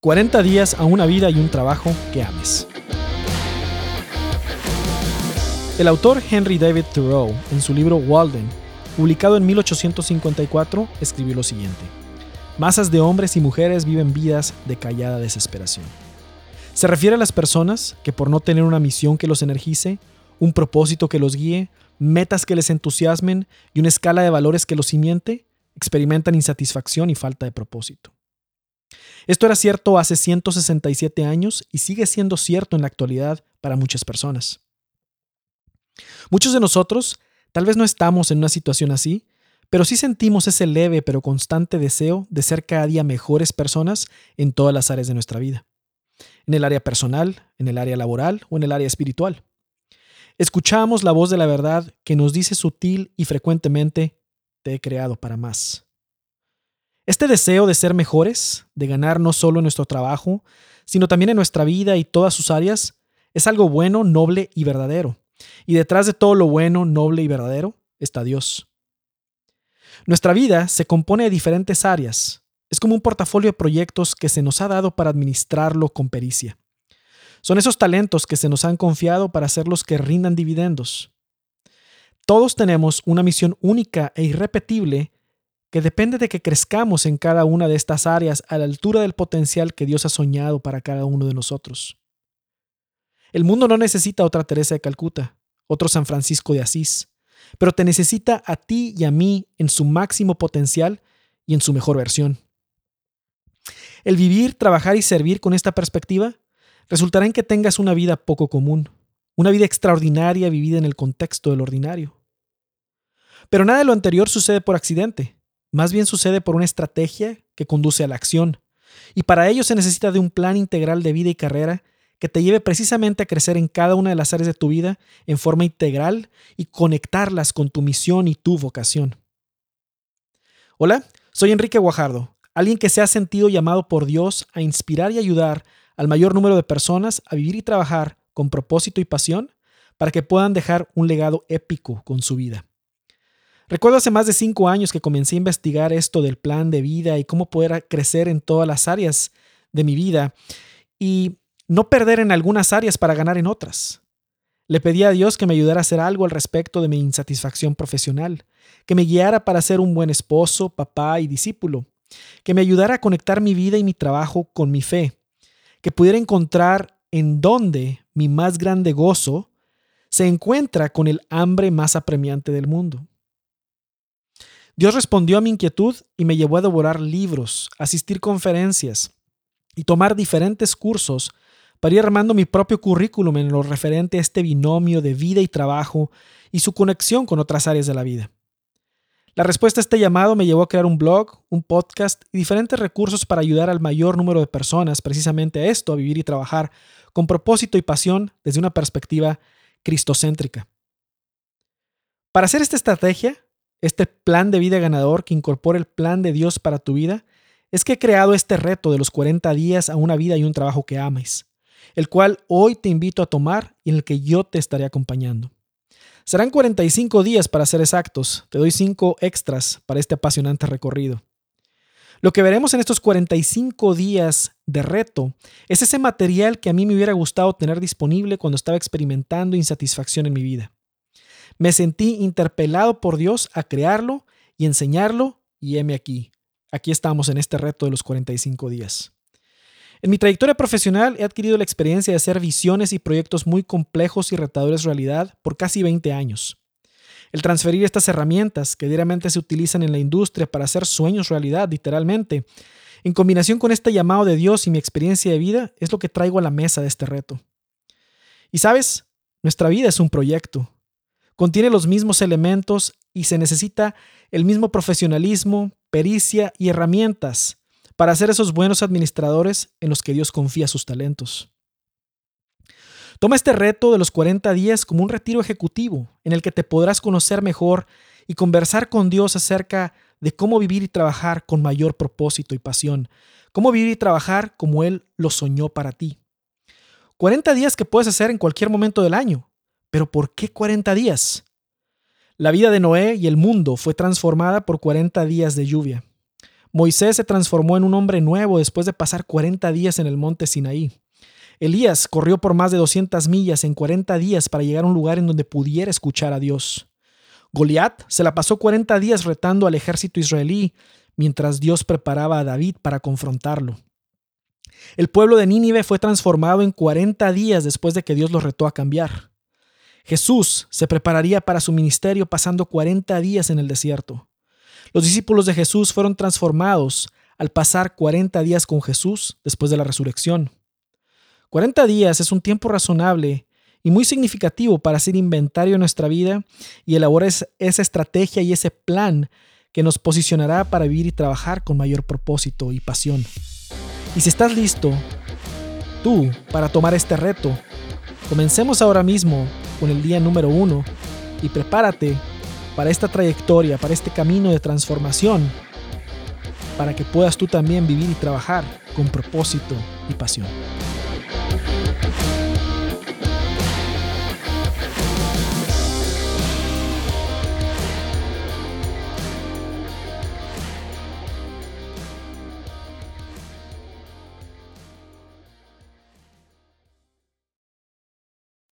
40 días a una vida y un trabajo que ames. El autor Henry David Thoreau, en su libro Walden, publicado en 1854, escribió lo siguiente. Masas de hombres y mujeres viven vidas de callada desesperación. Se refiere a las personas que por no tener una misión que los energice, un propósito que los guíe, metas que les entusiasmen y una escala de valores que los simiente, experimentan insatisfacción y falta de propósito. Esto era cierto hace 167 años y sigue siendo cierto en la actualidad para muchas personas. Muchos de nosotros tal vez no estamos en una situación así, pero sí sentimos ese leve pero constante deseo de ser cada día mejores personas en todas las áreas de nuestra vida. En el área personal, en el área laboral o en el área espiritual. Escuchamos la voz de la verdad que nos dice sutil y frecuentemente, te he creado para más. Este deseo de ser mejores, de ganar no solo en nuestro trabajo, sino también en nuestra vida y todas sus áreas, es algo bueno, noble y verdadero. Y detrás de todo lo bueno, noble y verdadero está Dios. Nuestra vida se compone de diferentes áreas. Es como un portafolio de proyectos que se nos ha dado para administrarlo con pericia. Son esos talentos que se nos han confiado para ser los que rindan dividendos. Todos tenemos una misión única e irrepetible que depende de que crezcamos en cada una de estas áreas a la altura del potencial que Dios ha soñado para cada uno de nosotros. El mundo no necesita otra Teresa de Calcuta, otro San Francisco de Asís, pero te necesita a ti y a mí en su máximo potencial y en su mejor versión. El vivir, trabajar y servir con esta perspectiva resultará en que tengas una vida poco común, una vida extraordinaria vivida en el contexto del ordinario. Pero nada de lo anterior sucede por accidente. Más bien sucede por una estrategia que conduce a la acción. Y para ello se necesita de un plan integral de vida y carrera que te lleve precisamente a crecer en cada una de las áreas de tu vida en forma integral y conectarlas con tu misión y tu vocación. Hola, soy Enrique Guajardo, alguien que se ha sentido llamado por Dios a inspirar y ayudar al mayor número de personas a vivir y trabajar con propósito y pasión para que puedan dejar un legado épico con su vida. Recuerdo hace más de cinco años que comencé a investigar esto del plan de vida y cómo poder crecer en todas las áreas de mi vida y no perder en algunas áreas para ganar en otras. Le pedí a Dios que me ayudara a hacer algo al respecto de mi insatisfacción profesional, que me guiara para ser un buen esposo, papá y discípulo, que me ayudara a conectar mi vida y mi trabajo con mi fe, que pudiera encontrar en dónde mi más grande gozo se encuentra con el hambre más apremiante del mundo. Dios respondió a mi inquietud y me llevó a devorar libros, asistir conferencias y tomar diferentes cursos para ir armando mi propio currículum en lo referente a este binomio de vida y trabajo y su conexión con otras áreas de la vida. La respuesta a este llamado me llevó a crear un blog, un podcast y diferentes recursos para ayudar al mayor número de personas precisamente a esto, a vivir y trabajar con propósito y pasión desde una perspectiva cristocéntrica. Para hacer esta estrategia, este plan de vida ganador que incorpora el plan de Dios para tu vida, es que he creado este reto de los 40 días a una vida y un trabajo que ames, el cual hoy te invito a tomar y en el que yo te estaré acompañando. Serán 45 días para ser exactos, te doy 5 extras para este apasionante recorrido. Lo que veremos en estos 45 días de reto es ese material que a mí me hubiera gustado tener disponible cuando estaba experimentando insatisfacción en mi vida. Me sentí interpelado por Dios a crearlo y enseñarlo y heme aquí. Aquí estamos en este reto de los 45 días. En mi trayectoria profesional he adquirido la experiencia de hacer visiones y proyectos muy complejos y retadores realidad por casi 20 años. El transferir estas herramientas que diariamente se utilizan en la industria para hacer sueños realidad, literalmente, en combinación con este llamado de Dios y mi experiencia de vida, es lo que traigo a la mesa de este reto. Y sabes, nuestra vida es un proyecto, contiene los mismos elementos y se necesita el mismo profesionalismo, pericia y herramientas para ser esos buenos administradores en los que Dios confía sus talentos. Toma este reto de los 40 días como un retiro ejecutivo en el que te podrás conocer mejor y conversar con Dios acerca de cómo vivir y trabajar con mayor propósito y pasión, cómo vivir y trabajar como Él lo soñó para ti. 40 días que puedes hacer en cualquier momento del año, pero ¿por qué 40 días? La vida de Noé y el mundo fue transformada por 40 días de lluvia. Moisés se transformó en un hombre nuevo después de pasar 40 días en el monte Sinaí. Elías corrió por más de 200 millas en 40 días para llegar a un lugar en donde pudiera escuchar a Dios. Goliat se la pasó 40 días retando al ejército israelí mientras Dios preparaba a David para confrontarlo. El pueblo de Nínive fue transformado en 40 días después de que Dios lo retó a cambiar. Jesús se prepararía para su ministerio pasando 40 días en el desierto. Los discípulos de Jesús fueron transformados al pasar 40 días con Jesús después de la resurrección. 40 días es un tiempo razonable y muy significativo para hacer inventario de nuestra vida y elaborar esa estrategia y ese plan que nos posicionará para vivir y trabajar con mayor propósito y pasión. Y si estás listo, tú, para tomar este reto, comencemos ahora mismo con el día número uno y prepárate para esta trayectoria, para este camino de transformación, para que puedas tú también vivir y trabajar con propósito y pasión.